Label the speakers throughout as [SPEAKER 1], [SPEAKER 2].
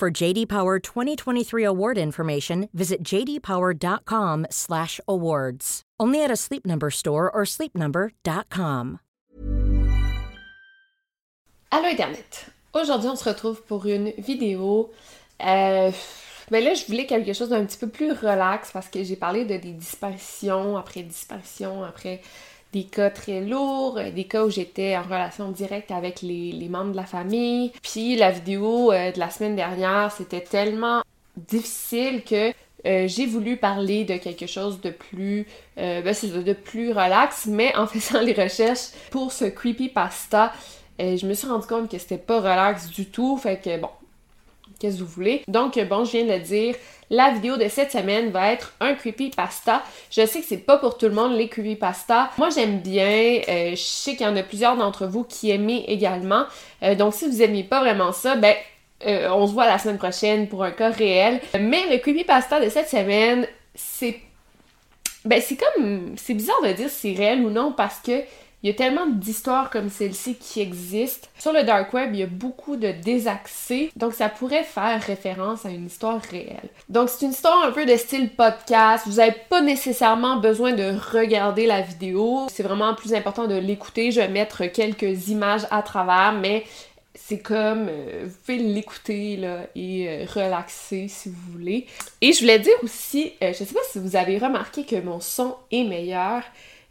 [SPEAKER 1] For JD Power 2023 award information, visit jdpower.com/awards. Only at a Sleep Number store or sleepnumber.com.
[SPEAKER 2] Allô Internet. Aujourd'hui, on se retrouve pour une vidéo. Euh, ben là, je voulais quelque chose d'un petit peu plus relax parce que j'ai parlé de des disparitions après disparitions, après des cas très lourds, euh, des cas où j'étais en relation directe avec les, membres de la famille. Puis la vidéo euh, de la semaine dernière, c'était tellement difficile que euh, j'ai voulu parler de quelque chose de plus, ben, de plus relax, mais en faisant les recherches pour ce creepypasta, je me suis rendu compte que c'était pas relax du tout. Fait que bon, qu'est-ce que vous voulez. Donc, bon, je viens de le dire, la vidéo de cette semaine va être un creepypasta. Je sais que c'est pas pour tout le monde les creepypasta. Moi, j'aime bien. Euh, je sais qu'il y en a plusieurs d'entre vous qui aimez également. Euh, donc, si vous aimez pas vraiment ça, ben, euh, on se voit la semaine prochaine pour un cas réel. Mais le creepypasta de cette semaine, c'est ben c'est comme c'est bizarre de dire si c'est réel ou non parce que il y a tellement d'histoires comme celle-ci qui existent. Sur le dark web, il y a beaucoup de désaccès, donc ça pourrait faire référence à une histoire réelle. Donc c'est une histoire un peu de style podcast. Vous n'avez pas nécessairement besoin de regarder la vidéo. C'est vraiment plus important de l'écouter. Je vais mettre quelques images à travers, mais c'est comme euh, vous pouvez l'écouter là et euh, relaxer si vous voulez. Et je voulais dire aussi, euh, je sais pas si vous avez remarqué que mon son est meilleur.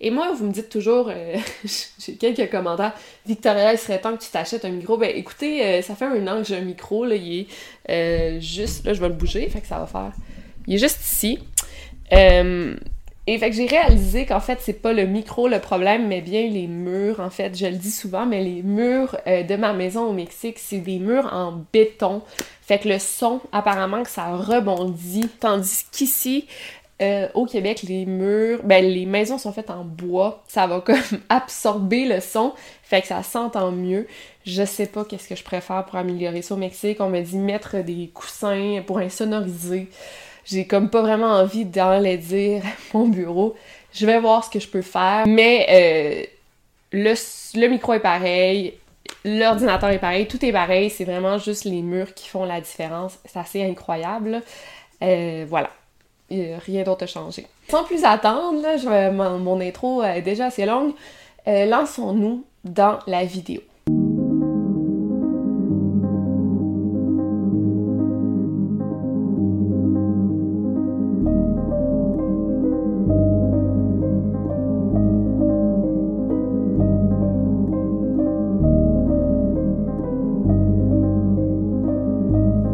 [SPEAKER 2] Et moi, vous me dites toujours, euh, j'ai quelques commentaires, Victoria, il serait temps que tu t'achètes un micro. Ben écoutez, euh, ça fait un an que j'ai un micro, là, il est euh, juste, là je vais le bouger, fait que ça va faire, il est juste ici. et fait que j'ai réalisé qu'en fait, c'est pas le micro le problème, mais bien les murs, en fait, je le dis souvent, mais les murs de ma maison au Mexique, c'est des murs en béton. Fait que le son, apparemment que ça rebondit, tandis qu'ici, euh, au Québec, les murs, ben les maisons sont faites en bois. Ça va comme absorber le son, fait que ça s'entend mieux. Je sais pas qu'est-ce que je préfère pour améliorer ça au Mexique. On me dit mettre des coussins pour insonoriser. J'ai comme pas vraiment envie dire mon bureau. Je vais voir ce que je peux faire. Mais euh, le, le micro est pareil, l'ordinateur est pareil, tout est pareil. C'est vraiment juste les murs qui font la différence. C'est assez incroyable. Euh, voilà rien d'autre a changé. Sans plus attendre, je, mon, intro est déjà assez longue. Euh, lançons-nous dans la vidéo.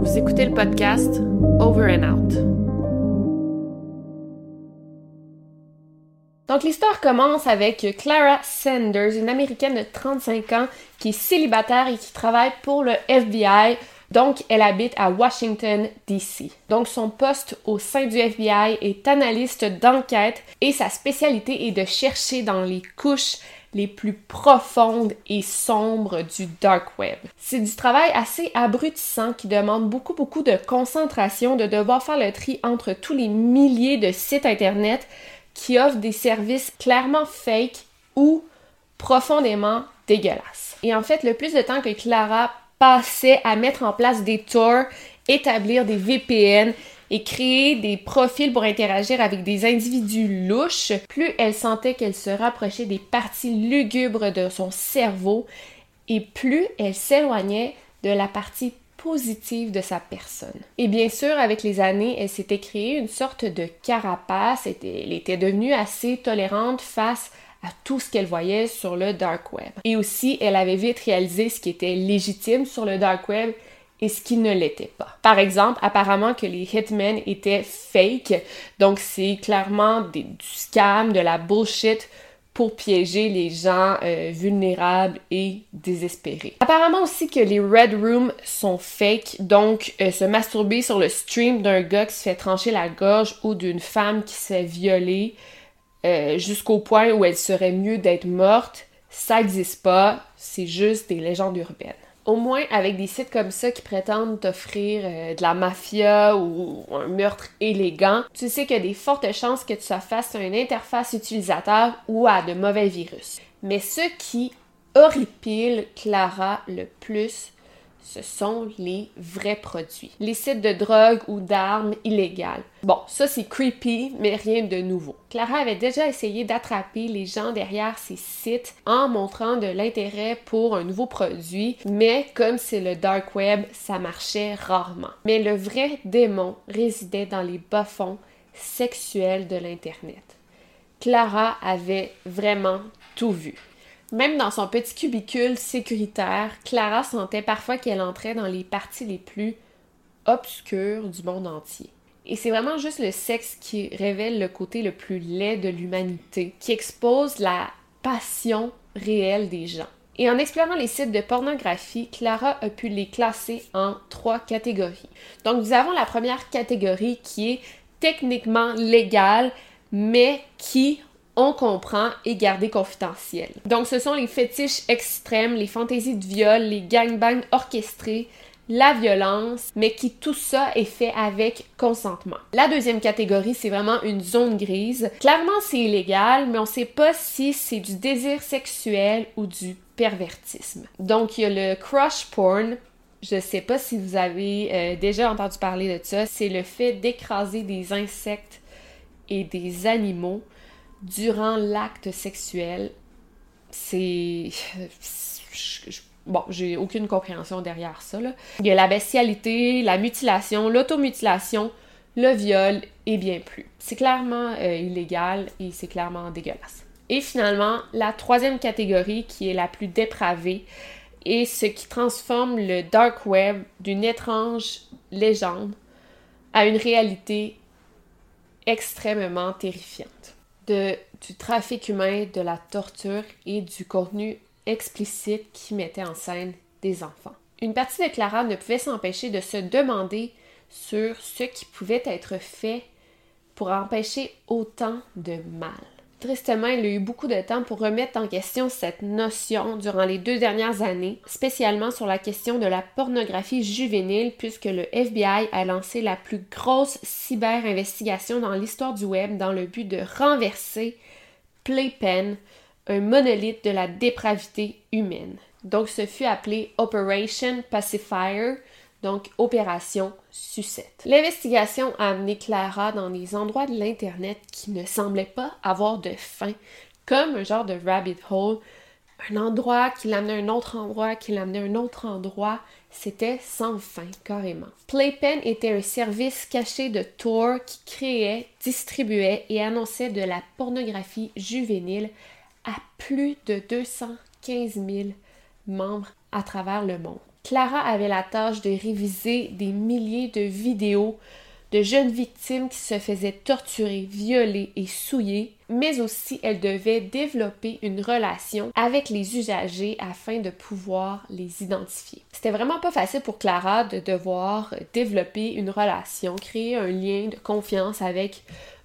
[SPEAKER 2] Vous écoutez le podcast Over and Out. Donc l'histoire commence avec Clara Sanders, une américaine de 35 ans qui est célibataire et qui travaille pour le FBI. Donc elle habite à Washington DC. Donc son poste au sein du FBI est analyste d'enquête et sa spécialité est de chercher dans les couches les plus profondes et sombres du dark web. C'est du travail assez abrutissant qui demande beaucoup beaucoup de concentration, de devoir faire le tri entre tous les milliers de sites internet qui offrent des services clairement fake ou profondément dégueulasses. Et en fait, le plus de temps que Clara passait à mettre en place des tours, établir des VPN et créer des profils pour interagir avec des individus louches, plus elle sentait qu'elle se rapprochait des parties lugubres de son cerveau et plus elle s'éloignait de la partie positive de sa personne. Et bien sûr, avec les années, elle s'était créée une sorte de carapace, elle était devenue assez tolérante face à tout ce qu'elle voyait sur le dark web. Et aussi, elle avait vite réalisé ce qui était légitime sur le dark web et ce qui ne l'était pas. Par exemple, apparemment que les hitmen étaient fake, donc c'est clairement du scam, de la bullshit pour piéger les gens euh, vulnérables et désespérés. Apparemment aussi que les Red Rooms sont fake, donc euh, se masturber sur le stream d'un gars qui se fait trancher la gorge ou d'une femme qui s'est violée euh, jusqu'au point où elle serait mieux d'être morte, ça n'existe pas, c'est juste des légendes urbaines au moins avec des sites comme ça qui prétendent t'offrir euh, de la mafia ou un meurtre élégant, tu sais qu'il y a des fortes chances que tu sois à une interface utilisateur ou à de mauvais virus. Mais ce qui horripile Clara le plus, ce sont les vrais produits. Les sites de drogue ou d'armes illégales. Bon, ça c'est creepy, mais rien de nouveau. Clara avait déjà essayé d'attraper les gens derrière ces sites en montrant de l'intérêt pour un nouveau produit, mais comme c'est le dark web, ça marchait rarement. Mais le vrai démon résidait dans les bas-fonds sexuels de l'Internet. Clara avait vraiment tout vu. Même dans son petit cubicule sécuritaire, Clara sentait parfois qu'elle entrait dans les parties les plus obscures du monde entier. Et c'est vraiment juste le sexe qui révèle le côté le plus laid de l'humanité, qui expose la passion réelle des gens. Et en explorant les sites de pornographie, Clara a pu les classer en trois catégories. Donc nous avons la première catégorie qui est techniquement légale, mais qui on comprend et garder confidentiel. Donc ce sont les fétiches extrêmes, les fantaisies de viol, les gangbangs orchestrés, la violence, mais qui tout ça est fait avec consentement. La deuxième catégorie, c'est vraiment une zone grise. Clairement, c'est illégal, mais on sait pas si c'est du désir sexuel ou du pervertisme. Donc il y a le crush porn, je sais pas si vous avez euh, déjà entendu parler de ça, c'est le fait d'écraser des insectes et des animaux durant l'acte sexuel, c'est. Bon, j'ai aucune compréhension derrière ça. Il y a la bestialité, la mutilation, l'automutilation, le viol et bien plus. C'est clairement euh, illégal et c'est clairement dégueulasse. Et finalement, la troisième catégorie qui est la plus dépravée est ce qui transforme le dark web d'une étrange légende à une réalité extrêmement terrifiante du trafic humain, de la torture et du contenu explicite qui mettait en scène des enfants. Une partie de Clara ne pouvait s'empêcher de se demander sur ce qui pouvait être fait pour empêcher autant de mal. Tristement, il a eu beaucoup de temps pour remettre en question cette notion durant les deux dernières années, spécialement sur la question de la pornographie juvénile, puisque le FBI a lancé la plus grosse cyber-investigation dans l'histoire du web dans le but de renverser Playpen, un monolithe de la dépravité humaine. Donc, ce fut appelé Operation Pacifier, donc opération sucette. L'investigation a amené Clara dans des endroits de l'Internet qui ne semblaient pas avoir de fin, comme un genre de rabbit hole, un endroit qui l'amenait à un autre endroit, qui l'amenait à un autre endroit. C'était sans fin, carrément. Playpen était un service caché de Tor qui créait, distribuait et annonçait de la pornographie juvénile à plus de 215 000 membres à travers le monde. Clara avait la tâche de réviser des milliers de vidéos de jeunes victimes qui se faisaient torturer, violer et souiller, mais aussi elle devait développer une relation avec les usagers afin de pouvoir les identifier. C'était vraiment pas facile pour Clara de devoir développer une relation, créer un lien de confiance avec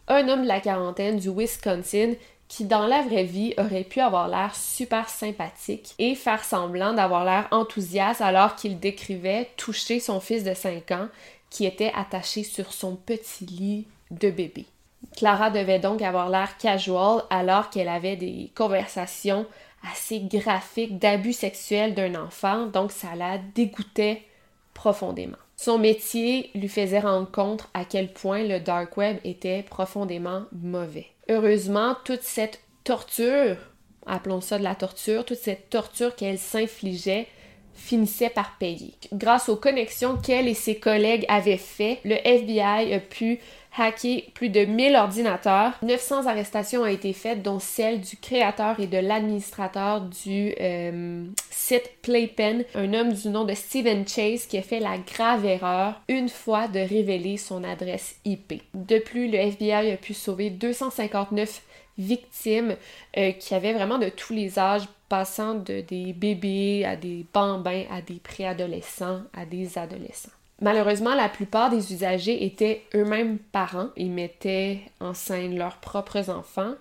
[SPEAKER 2] un homme de la quarantaine du Wisconsin qui dans la vraie vie aurait pu avoir l'air super sympathique et faire semblant d'avoir l'air enthousiaste alors qu'il décrivait toucher son fils de 5 ans qui était attaché sur son petit lit de bébé. Clara devait donc avoir l'air casual alors qu'elle avait des conversations assez graphiques d'abus sexuels d'un enfant, donc ça la dégoûtait profondément. Son métier lui faisait rendre compte à quel point le dark web était profondément mauvais. Heureusement, toute cette torture, appelons ça de la torture, toute cette torture qu'elle s'infligeait finissait par payer. Grâce aux connexions qu'elle et ses collègues avaient fait, le FBI a pu hacker plus de 1000 ordinateurs. 900 arrestations ont été faites, dont celle du créateur et de l'administrateur du euh, site Playpen, un homme du nom de Stephen Chase qui a fait la grave erreur une fois de révéler son adresse IP. De plus, le FBI a pu sauver 259 victimes euh, qui avaient vraiment de tous les âges, passant de des bébés à des bambins, à des préadolescents, à des adolescents. Malheureusement, la plupart des usagers étaient eux-mêmes parents. Ils mettaient en scène leurs propres enfants.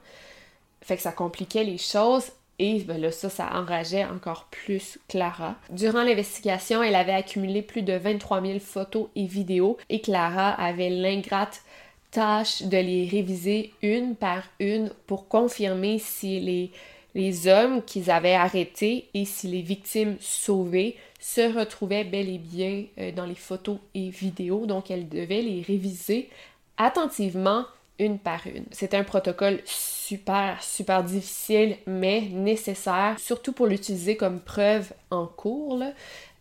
[SPEAKER 2] Fait que ça compliquait les choses et ben là, ça, ça enrageait encore plus Clara. Durant l'investigation, elle avait accumulé plus de 23 000 photos et vidéos et Clara avait l'ingrate tâche de les réviser une par une pour confirmer si les, les hommes qu'ils avaient arrêtés et si les victimes sauvées se retrouvaient bel et bien euh, dans les photos et vidéos. Donc, elle devait les réviser attentivement une par une. C'était un protocole super, super difficile, mais nécessaire, surtout pour l'utiliser comme preuve en cours.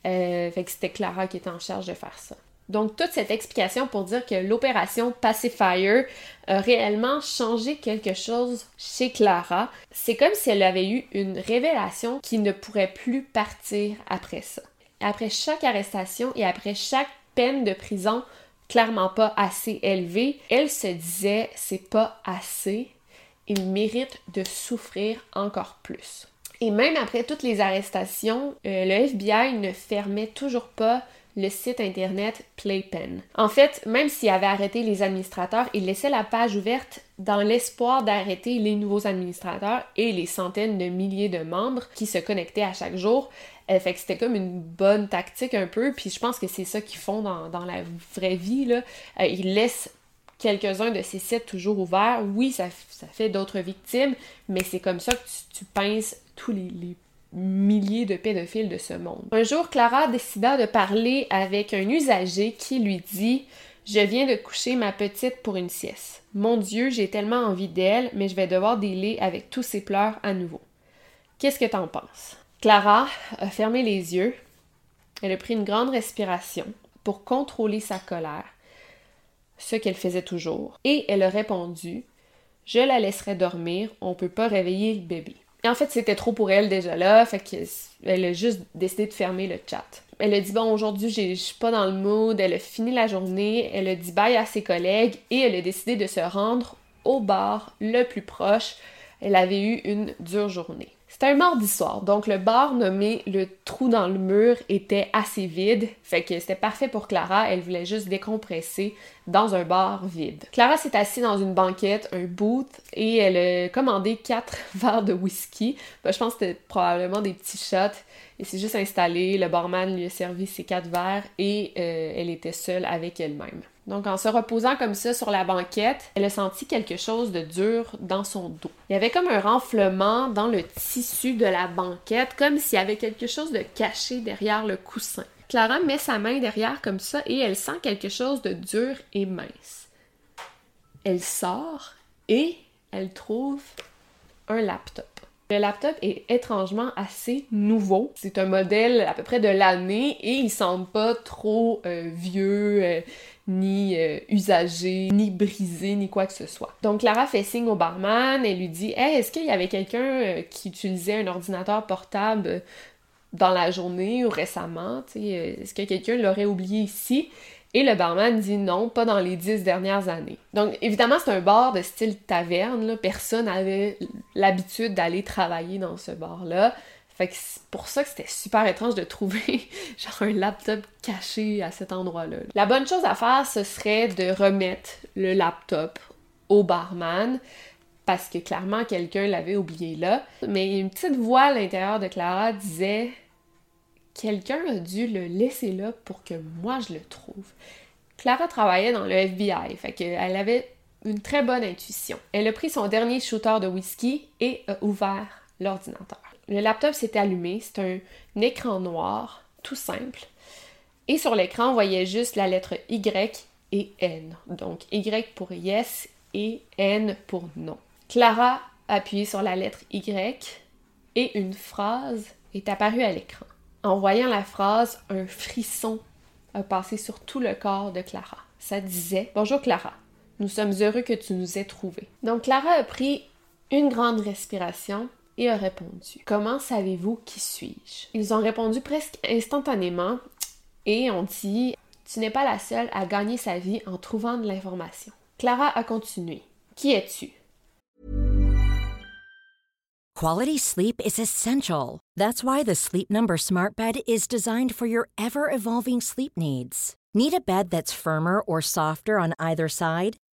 [SPEAKER 2] Euh, c'était Clara qui était en charge de faire ça. Donc, toute cette explication pour dire que l'opération Pacifier a réellement changé quelque chose chez Clara. C'est comme si elle avait eu une révélation qui ne pourrait plus partir après ça. Après chaque arrestation et après chaque peine de prison clairement pas assez élevée, elle se disait c'est pas assez, il mérite de souffrir encore plus. Et même après toutes les arrestations, euh, le FBI ne fermait toujours pas le site internet Playpen. En fait, même s'il avait arrêté les administrateurs, il laissait la page ouverte dans l'espoir d'arrêter les nouveaux administrateurs et les centaines de milliers de membres qui se connectaient à chaque jour. Euh, fait que c'était comme une bonne tactique un peu, puis je pense que c'est ça qu'ils font dans, la vraie vie. Euh, ils laissent quelques-uns de ces sites toujours ouverts. Oui, ça, fait d'autres victimes, mais c'est comme ça que tu, pinces tous les milliers de pédophiles de ce monde. Un jour, Clara décida de parler avec un usager qui lui dit Je viens de coucher ma petite pour une sieste. Mon Dieu, j'ai tellement envie d'elle, mais je vais devoir délai avec tous ses pleurs à nouveau. Qu'est-ce que t'en penses? Clara a fermé les yeux. Elle a pris une grande respiration pour contrôler sa colère, ce qu'elle faisait toujours, et elle a répondu Je la laisserai dormir, on peut pas réveiller le bébé. Et en fait, c'était trop pour elle déjà là, fait qu'elle a juste décidé de fermer le chat. Elle a dit bon aujourd'hui je suis pas dans le mood, elle a fini la journée, elle a dit bye à ses collègues et elle a décidé de se rendre au bar le plus proche. Elle avait eu une dure journée. C'était un mardi soir, donc le bar nommé Le Trou dans le mur était assez vide, fait que c'était parfait pour Clara, elle voulait juste décompresser dans un bar vide. Clara s'est assise dans une banquette, un booth, et elle a commandé quatre verres de whisky. Ben, je pense que c'était probablement des petits shots. Elle s'est juste installée, le barman lui a servi ses quatre verres et euh, elle était seule avec elle-même. Donc, en se reposant comme ça sur la banquette, elle a senti quelque chose de dur dans son dos. Il y avait comme un renflement dans le tissu de la banquette, comme s'il y avait quelque chose de caché derrière le coussin. Clara met sa main derrière comme ça et elle sent quelque chose de dur et mince. Elle sort et elle trouve un laptop. Le laptop est étrangement assez nouveau. C'est un modèle à peu près de l'année et il semble pas trop euh, vieux. Euh, ni euh, usagé, ni brisé, ni quoi que ce soit. Donc Clara fait signe au barman, elle lui dit Hey, est-ce qu'il y avait quelqu'un euh, qui utilisait un ordinateur portable dans la journée ou récemment? Euh, est-ce que quelqu'un l'aurait oublié ici? Et le barman dit non, pas dans les dix dernières années. Donc évidemment, c'est un bar de style taverne. Personne n'avait l'habitude d'aller travailler dans ce bar-là. Fait que c'est pour ça que c'était super étrange de trouver genre un laptop caché à cet endroit-là. La bonne chose à faire, ce serait de remettre le laptop au barman parce que clairement quelqu'un l'avait oublié là. Mais une petite voix à l'intérieur de Clara disait quelqu'un a dû le laisser là pour que moi je le trouve. Clara travaillait dans le FBI, fait qu'elle avait une très bonne intuition. Elle a pris son dernier shooter de whisky et a ouvert l'ordinateur. Le laptop s'est allumé, c'est un, écran noir, tout simple. Et sur l'écran, on voyait juste la lettre Y et N. Donc Y pour yes et N pour non. Clara a appuyé sur la lettre Y et une phrase est apparue à l'écran. En voyant la phrase, un frisson a passé sur tout le corps de Clara. Ça disait Bonjour Clara, nous sommes heureux que tu nous aies trouvés. Donc Clara a pris une grande respiration et a répondu Comment savez-vous qui suis-je Ils ont répondu presque instantanément et ont dit Tu n'es pas la seule à gagner sa vie en trouvant de l'information. Clara a continué Qui es-tu
[SPEAKER 1] Quality sleep is essential. That's why the Sleep Number Smart Bed is designed for your ever evolving sleep needs. Need a bed that's firmer or softer on either side?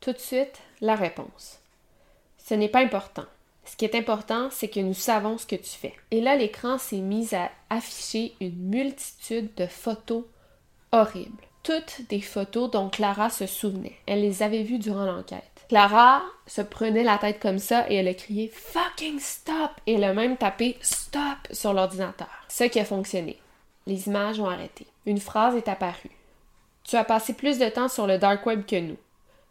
[SPEAKER 2] Tout de suite, la réponse. Ce n'est pas important. Ce qui est important, c'est que nous savons ce que tu fais. Et là, l'écran s'est mis à afficher une multitude de photos horribles. Toutes des photos dont Clara se souvenait. Elle les avait vues durant l'enquête. Clara se prenait la tête comme ça et elle a crié Fucking stop! Et elle a même tapé Stop sur l'ordinateur. Ce qui a fonctionné. Les images ont arrêté. Une phrase est apparue. Tu as passé plus de temps sur le dark web que nous.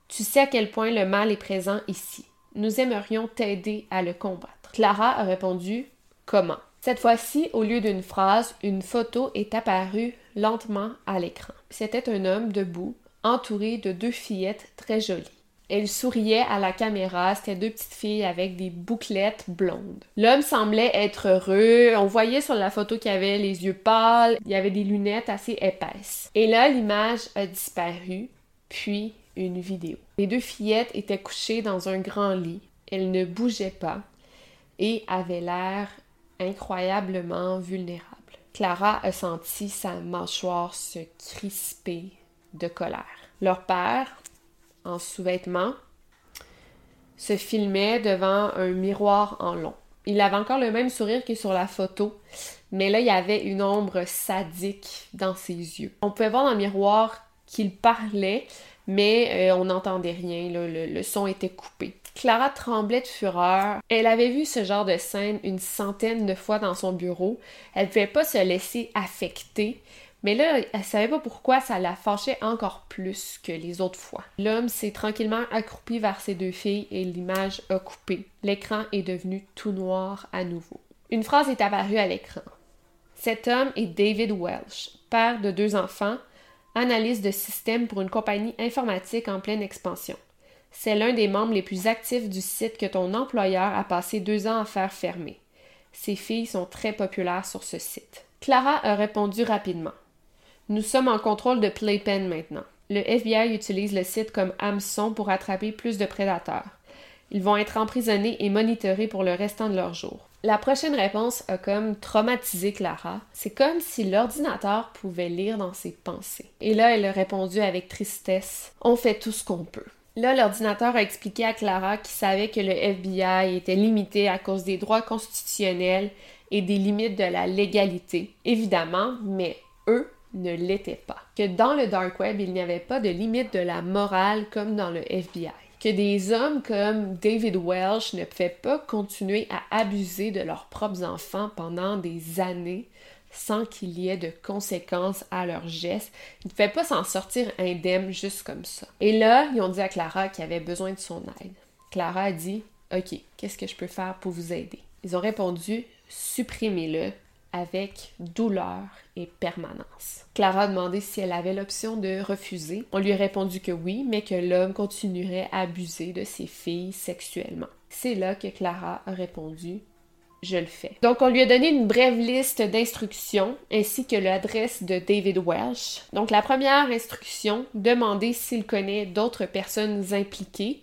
[SPEAKER 2] Tu sais à quel point le mal est présent ici. Nous aimerions t'aider à le combattre. Clara a répondu Comment? Cette fois-ci, au lieu d'une phrase, une photo est apparue lentement à l'écran. C'était un homme debout, entouré de deux fillettes très jolies. Elle souriait à la caméra, c'était deux petites filles avec des bouclettes blondes. L'homme semblait être heureux, on voyait sur la photo qu'il avait les yeux pâles, il y avait des lunettes assez épaisses. Et là, l'image a disparu, puis une vidéo. Les deux fillettes étaient couchées dans un grand lit, elles ne bougeaient pas et avaient l'air incroyablement vulnérables. Clara a senti sa mâchoire se crisper de colère. Leur père, en sous-vêtements, se filmait devant un miroir en long. Il avait encore le même sourire que sur la photo, mais là, il y avait une ombre sadique dans ses yeux. On pouvait voir dans le miroir qu'il parlait, mais euh, on n'entendait rien, le, son était coupé. Clara tremblait de fureur. Elle avait vu ce genre de scène une centaine de fois dans son bureau. Elle ne pouvait pas se laisser affecter. Mais là, elle savait pas pourquoi ça la fâchait encore plus que les autres fois. L'homme s'est tranquillement accroupi vers ses deux filles et l'image a coupé. L'écran est devenu tout noir à nouveau. Une phrase est apparue à l'écran. Cet homme est David Welsh, père de deux enfants, analyste de système pour une compagnie informatique en pleine expansion. C'est l'un des membres les plus actifs du site que ton employeur a passé deux ans à faire fermer. Ses filles sont très populaires sur ce site. Clara a répondu rapidement. Nous sommes en contrôle de Playpen maintenant. Le FBI utilise le site comme hameçon pour attraper plus de prédateurs. Ils vont être emprisonnés et monitorés pour le restant de leur jour. La prochaine réponse a comme traumatisé Clara. C'est comme si l'ordinateur pouvait lire dans ses pensées. Et là, elle a répondu avec tristesse On fait tout ce qu'on peut. Là, l'ordinateur a expliqué à Clara qu'il savait que le FBI était limité à cause des droits constitutionnels et des limites de la légalité, évidemment, mais eux ne l'était pas. Que dans le dark web, il n'y avait pas de limite de la morale comme dans le FBI. Que des hommes comme David Welsh ne pouvaient pas continuer à abuser de leurs propres enfants pendant des années sans qu'il y ait de conséquences à leurs gestes. Ils ne pouvaient pas s'en sortir indemnes juste comme ça. Et là, ils ont dit à Clara qu'il avait besoin de son aide. Clara a dit OK, qu'est-ce que je peux faire pour vous aider Ils ont répondu Supprimez-le avec douleur et permanence. Clara a demandé si elle avait l'option de refuser. On lui a répondu que oui, mais que l'homme continuerait à abuser de ses filles sexuellement. C'est là que Clara a répondu je le fais. Donc, on lui a donné une brève liste d'instructions ainsi que l'adresse de David Welsh. Donc, la première instruction, demander s'il connaît d'autres personnes impliquées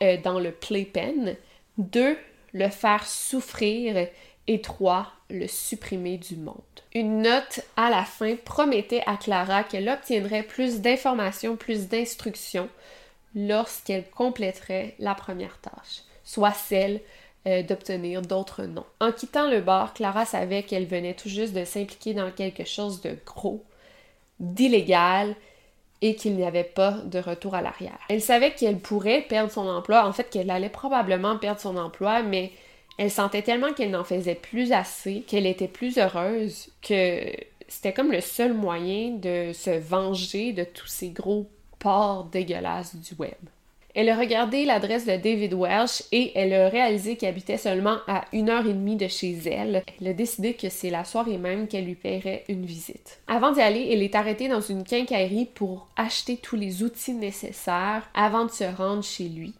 [SPEAKER 2] euh, dans le playpen. Deux, le faire souffrir et trois, le supprimer du monde. Une note à la fin promettait à Clara qu'elle obtiendrait plus d'informations, plus d'instructions lorsqu'elle compléterait la première tâche, soit celle euh, d'obtenir d'autres noms. En quittant le bar, Clara savait qu'elle venait tout juste de s'impliquer dans quelque chose de gros, d'illégal, et qu'il n'y avait pas de retour à l'arrière. Elle savait qu'elle pourrait perdre son emploi, en fait qu'elle allait probablement perdre son emploi, mais elle sentait tellement qu'elle n'en faisait plus assez, qu'elle était plus heureuse, que c'était comme le seul moyen de se venger de tous ces gros porcs dégueulasses du web. Elle a regardé l'adresse de David Welsh et elle a réalisé qu'il habitait seulement à une heure et demie de chez elle. Elle a décidé que c'est la soirée même qu'elle lui paierait une visite. Avant d'y aller, elle est arrêtée dans une quincaillerie pour acheter tous les outils nécessaires avant de se rendre chez lui.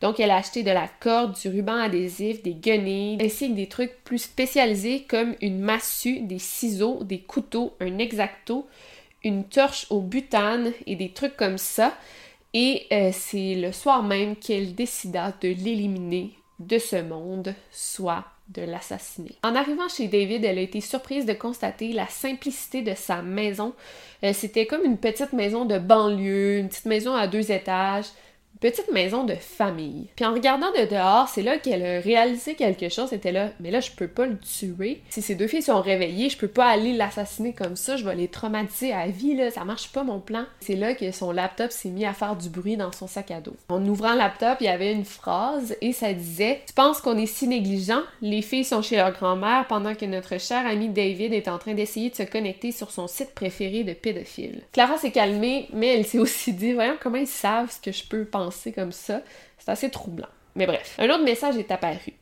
[SPEAKER 2] Donc, elle a acheté de la corde, du ruban adhésif, des guenilles, ainsi que des trucs plus spécialisés comme une massue, des ciseaux, des couteaux, un exacto, une torche au butane et des trucs comme ça. Et euh, c'est le soir même qu'elle décida de l'éliminer de ce monde, soit de l'assassiner. En arrivant chez David, elle a été surprise de constater la simplicité de sa maison. Euh, c'était comme une petite maison de banlieue, une petite maison à deux étages, petite maison de famille. Puis en regardant de dehors, c'est là qu'elle a réalisé quelque chose. C'était là, mais là, je peux pas le tuer. Si ces deux filles sont réveillées, je peux pas aller l'assassiner comme ça. Je vais les traumatiser à vie, là. Ça marche pas, mon plan. C'est là que son laptop s'est mis à faire du bruit dans son sac à dos. En ouvrant le laptop, il y avait une phrase et ça disait Tu penses qu'on est si négligent? Les filles sont chez leur grand-mère pendant que notre cher ami David est en train d'essayer de se connecter sur son site préféré de pédophile. Clara s'est calmée, mais elle s'est aussi dit Voyons comment ils savent ce que je peux penser comme ça. C'est assez troublant. Mais bref, un autre message est apparu.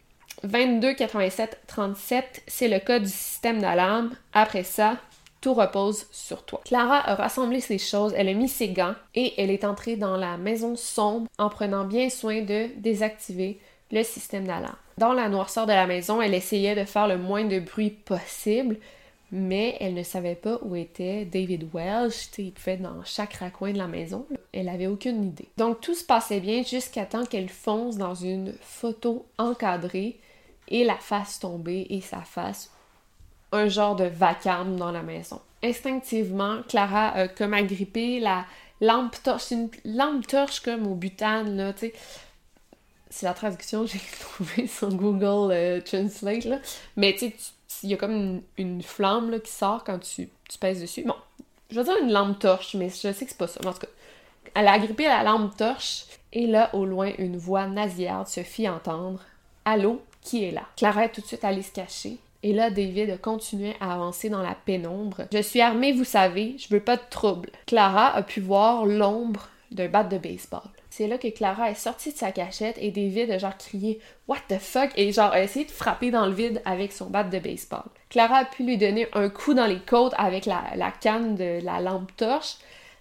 [SPEAKER 2] 22 87 37, c'est le code du système d'alarme. Après ça, tout repose sur toi. Clara a rassemblé ses choses, elle a mis ses gants et elle est entrée dans la maison sombre en prenant bien soin de désactiver le système d'alarme. Dans la noirceur de la maison, elle essayait de faire le moins de bruit possible, mais elle ne savait pas où était David Welsh. il pouvait dans chaque raccoin de la maison. Elle avait aucune idée. Donc tout se passait bien jusqu'à temps qu'elle fonce dans une photo encadrée et la fasse tomber et ça fasse un genre de vacarme dans la maison. Instinctivement, Clara a comme agrippé la lampe torche, une lampe torche comme au butane, là, tu sais. C'est la traduction que j'ai trouvée sur Google euh, Translate, là. Mais tu il y a comme une, flamme qui sort quand tu, pèses dessus. Bon, je vais dire une lampe torche, mais je sais que c'est pas ça. en tout cas, elle a agrippé la lampe torche et là, au loin, une voix nasillarde se fit entendre. Allô, qui est là? Clara est tout de suite allée se cacher. Et là, David continuait à avancer dans la pénombre. Je suis armée, vous savez, je veux pas de trouble. Clara a pu voir l'ombre d'un bat de baseball. C'est là que Clara est sortie de sa cachette et David a genre crié What the fuck et genre a essayé de frapper dans le vide avec son bat de baseball. Clara a pu lui donner un coup dans les côtes avec la, canne de la lampe torche,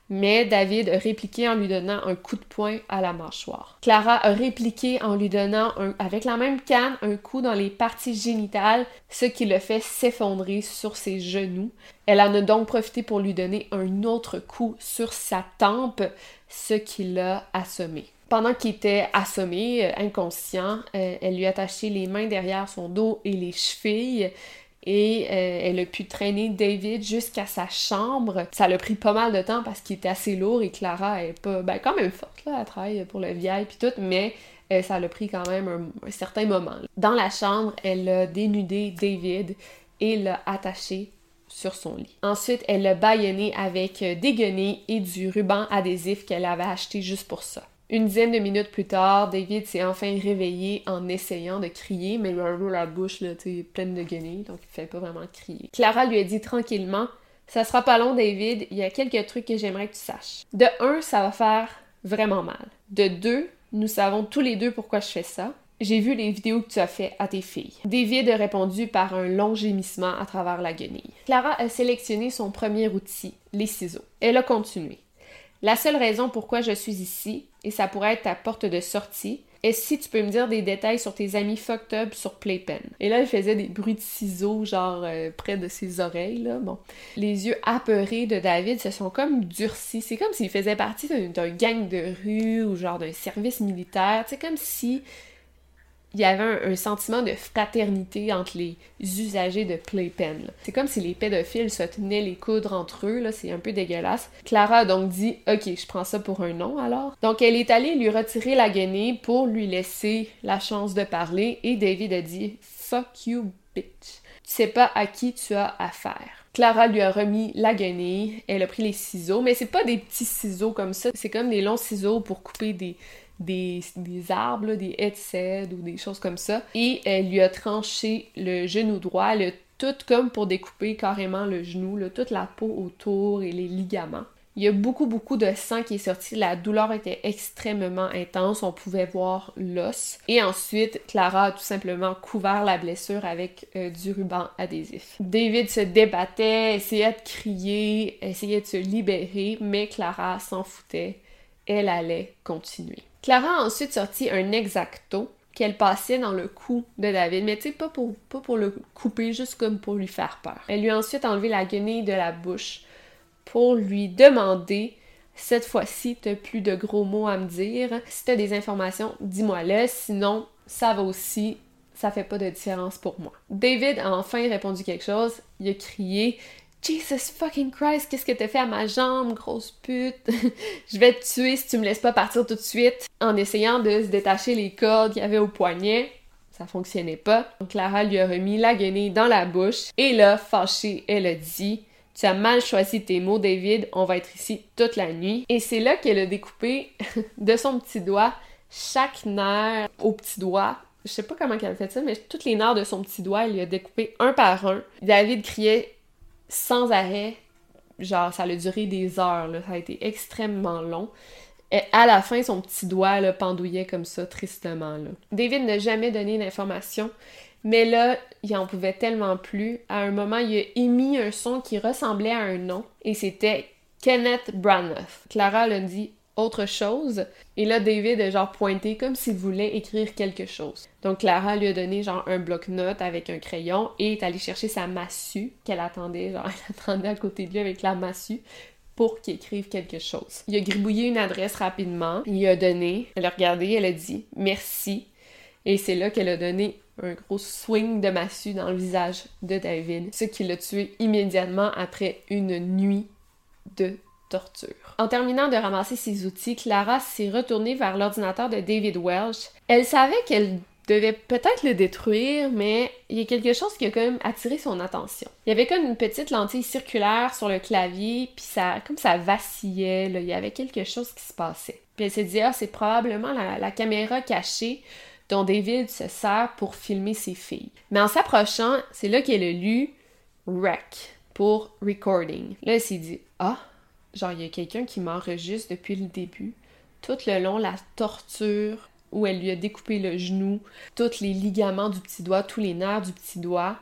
[SPEAKER 2] mais David a répliqué en lui donnant un coup de poing à la mâchoire. Clara a répliqué en lui donnant avec la même canne un coup dans les parties génitales, ce qui le fait s'effondrer sur ses genoux. Elle en a donc profité pour lui donner un autre coup sur sa tempe, ce qui l'a assommé. Pendant qu'il était assommé, euh, inconscient, euh, elle lui a attaché les mains derrière son dos et les chevilles et euh, elle a pu traîner David jusqu'à sa chambre. Ça l'a pris pas mal de temps parce qu'il était assez lourd et Clara est pas, ben quand même forte là, elle travaille pour le vieil puis tout, mais ça l'a pris quand même un, un, certain moment. Dans la chambre, elle a dénudé David et l'a attaché sur son lit. Ensuite, elle l'a bâillonné avec euh, des guenilles et du ruban adhésif qu'elle avait acheté juste pour ça. Une dizaine de minutes plus tard, David s'est enfin réveillé en essayant de crier, mais la bouche là, pleine de guenilles, donc il fait pas vraiment crier. Clara lui a dit tranquillement Ça sera pas long, David, il y a quelques trucs que j'aimerais que tu saches. De un, ça va faire vraiment mal. De deux, nous savons tous les deux pourquoi je fais ça. J'ai vu les vidéos que tu as fait à tes filles. David a répondu par un long gémissement à travers la guenille. Clara a sélectionné son premier outil, les ciseaux. Elle a continué. La seule raison pourquoi je suis ici, et ça pourrait être ta porte de sortie, est si tu peux me dire des détails sur tes amis fucked up sur Playpen. Et là, elle faisait des bruits de ciseaux, genre euh, près de ses oreilles, là. Bon. Les yeux apeurés de David se sont comme durcis. C'est comme s'il faisait partie d'un gang de rue ou genre d'un service militaire. C'est comme si il y avait un, sentiment de fraternité entre les usagers de Playpen. C'est comme si les pédophiles se tenaient les coudres entre eux, là, c'est un peu dégueulasse. Clara a donc dit Ok, je prends ça pour un nom alors. Donc elle est allée lui retirer la guenille pour lui laisser la chance de parler et David a dit Fuck you, bitch. Tu sais pas à qui tu as affaire. Clara lui a remis la guenille, elle a pris les ciseaux, mais c'est pas des petits ciseaux comme ça, c'est comme des longs ciseaux pour couper des, des, arbres, des headsets ou des choses comme ça. Et elle lui a tranché le genou droit, tout comme pour découper carrément le genou, toute la peau autour et les ligaments. Il y a beaucoup, beaucoup de sang qui est sorti. La douleur était extrêmement intense. On pouvait voir l'os. Et ensuite, Clara a tout simplement couvert la blessure avec euh, du ruban adhésif. David se débattait, essayait de crier, essayait de se libérer, mais Clara s'en foutait. Elle allait continuer. Clara a ensuite sorti un exacto qu'elle passait dans le cou de David, mais tu sais, pas pour, pas pour le couper, juste comme pour lui faire peur. Elle lui a ensuite enlevé la guenille de la bouche pour lui demander cette fois-ci, t'as plus de gros mots à me dire. Si t'as des informations, dis-moi-le. Sinon, ça va aussi. Ça fait pas de différence pour moi. David a enfin répondu quelque chose. Il a crié Jesus fucking Christ, qu'est-ce que t'as fait à ma jambe, grosse pute? je vais te tuer si tu me laisses pas partir tout de suite. En essayant de se détacher les cordes qu'il y avait au poignet. Ça fonctionnait pas. Donc Clara lui a remis la guenille dans la bouche. Et là, fâchée, elle a dit tu as mal choisi tes mots, David. On va être ici toute la nuit. Et c'est là qu'elle a découpé de son petit doigt chaque nerf au petit doigt. Je sais pas comment elle a fait ça, mais toutes les nerfs de son petit doigt, elle lui a découpé un par un. David criait sans arrêt. Genre, ça a duré des heures, ça a été extrêmement long. Et à la fin, son petit doigt là, pendouillait comme ça, tristement. David n'a jamais donné d'informations mais là, il en pouvait tellement plus. À un moment, il a émis un son qui ressemblait à un nom et c'était Kenneth Braniff. Clara l'a dit autre chose et là, David a genre pointé comme s'il voulait écrire quelque chose. Donc Clara lui a donné genre un bloc-notes avec un crayon et est allée chercher sa massue qu'elle attendait, genre elle attendait à côté de lui avec la massue pour qu'il écrive quelque chose. Il a gribouillé une adresse rapidement, il a donné, elle a regardé, elle a dit merci et c'est là qu'elle a donné un gros swing de massue dans le visage de David, ce qui l'a tué immédiatement après une nuit de torture. En terminant de ramasser ses outils, Clara s'est retournée vers l'ordinateur de David Welsh. Elle savait qu'elle devait peut-être le détruire, mais il y a quelque chose qui a quand même attiré son attention. Il y avait comme une petite lentille circulaire sur le clavier, puis ça, comme ça vacillait, il y avait quelque chose qui se passait. Puis elle s'est dit, ah, c'est probablement la caméra cachée dont David se sert pour filmer ses filles. Mais en s'approchant, c'est là qu'elle a lu Rec pour recording. Là, elle s'est dit Ah, genre, il y a quelqu'un qui m'enregistre depuis le début. Tout le long, la torture où elle lui a découpé le genou, tous les ligaments du petit doigt, tous les nerfs du petit doigt.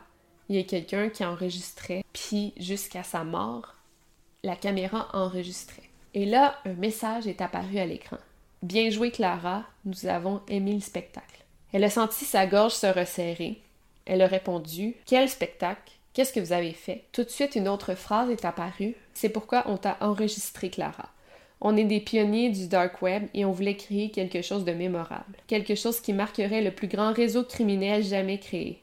[SPEAKER 2] Il y a quelqu'un qui enregistrait. Puis, jusqu'à sa mort, la caméra enregistrait. Et là, un message est apparu à l'écran. Bien joué, Clara, nous avons aimé le spectacle. Elle a senti sa gorge se resserrer. Elle a répondu Quel spectacle? Qu'est-ce que vous avez fait? Tout de suite, une autre phrase est apparue. C'est pourquoi on t'a enregistré, Clara. On est des pionniers du dark web et on voulait créer quelque chose de mémorable, quelque chose qui marquerait le plus grand réseau criminel jamais créé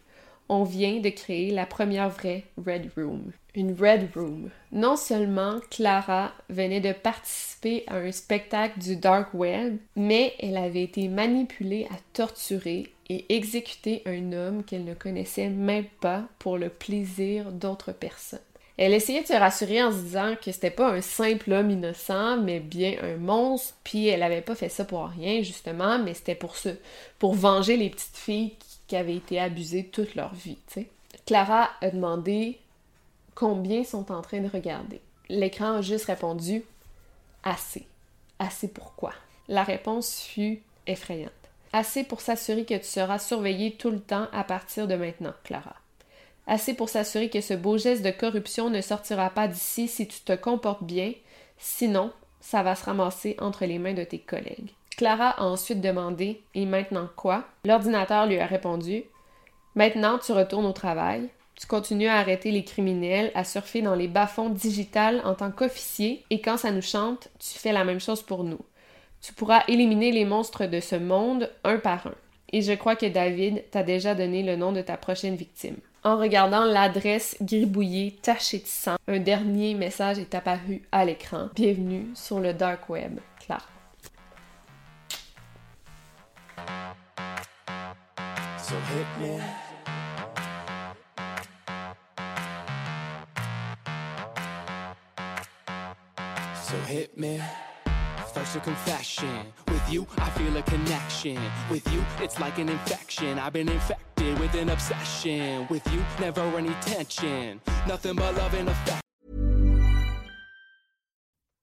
[SPEAKER 2] on vient de créer la première vraie Red Room. Une Red Room. Non seulement Clara venait de participer à un spectacle du Dark Web, mais elle avait été manipulée à torturer et exécuter un homme qu'elle ne connaissait même pas pour le plaisir d'autres personnes. Elle essayait de se rassurer en se disant que c'était pas un simple homme innocent, mais bien un monstre, puis elle avait pas fait ça pour rien, justement, mais c'était pour ce, pour venger les petites filles qui avaient été abusées toute leur vie. Clara a demandé combien sont en train de regarder. L'écran a juste répondu assez. Assez pourquoi? La réponse fut effrayante. Assez pour s'assurer que tu seras surveillée tout le temps à partir de maintenant, Clara. Assez pour s'assurer que ce beau geste de corruption ne sortira pas d'ici si tu te comportes bien, sinon ça va se ramasser entre les mains de tes collègues. Clara a ensuite demandé Et maintenant quoi L'ordinateur lui a répondu Maintenant tu retournes au travail, tu continues à arrêter les criminels, à surfer dans les bas-fonds digitales en tant qu'officier, et quand ça nous chante, tu fais la même chose pour nous. Tu pourras éliminer les monstres de ce monde un par un. Et je crois que David t'a déjà donné le nom de ta prochaine victime. En regardant l'adresse gribouillée tachée de sang, un dernier message est apparu à l'écran. Bienvenue sur le dark web, Clara. So hit me. So hit me. First a confession. With you, I feel a connection. With you, it's like an infection. I've been infected with an obsession. With you, never any tension. Nothing but love and affection.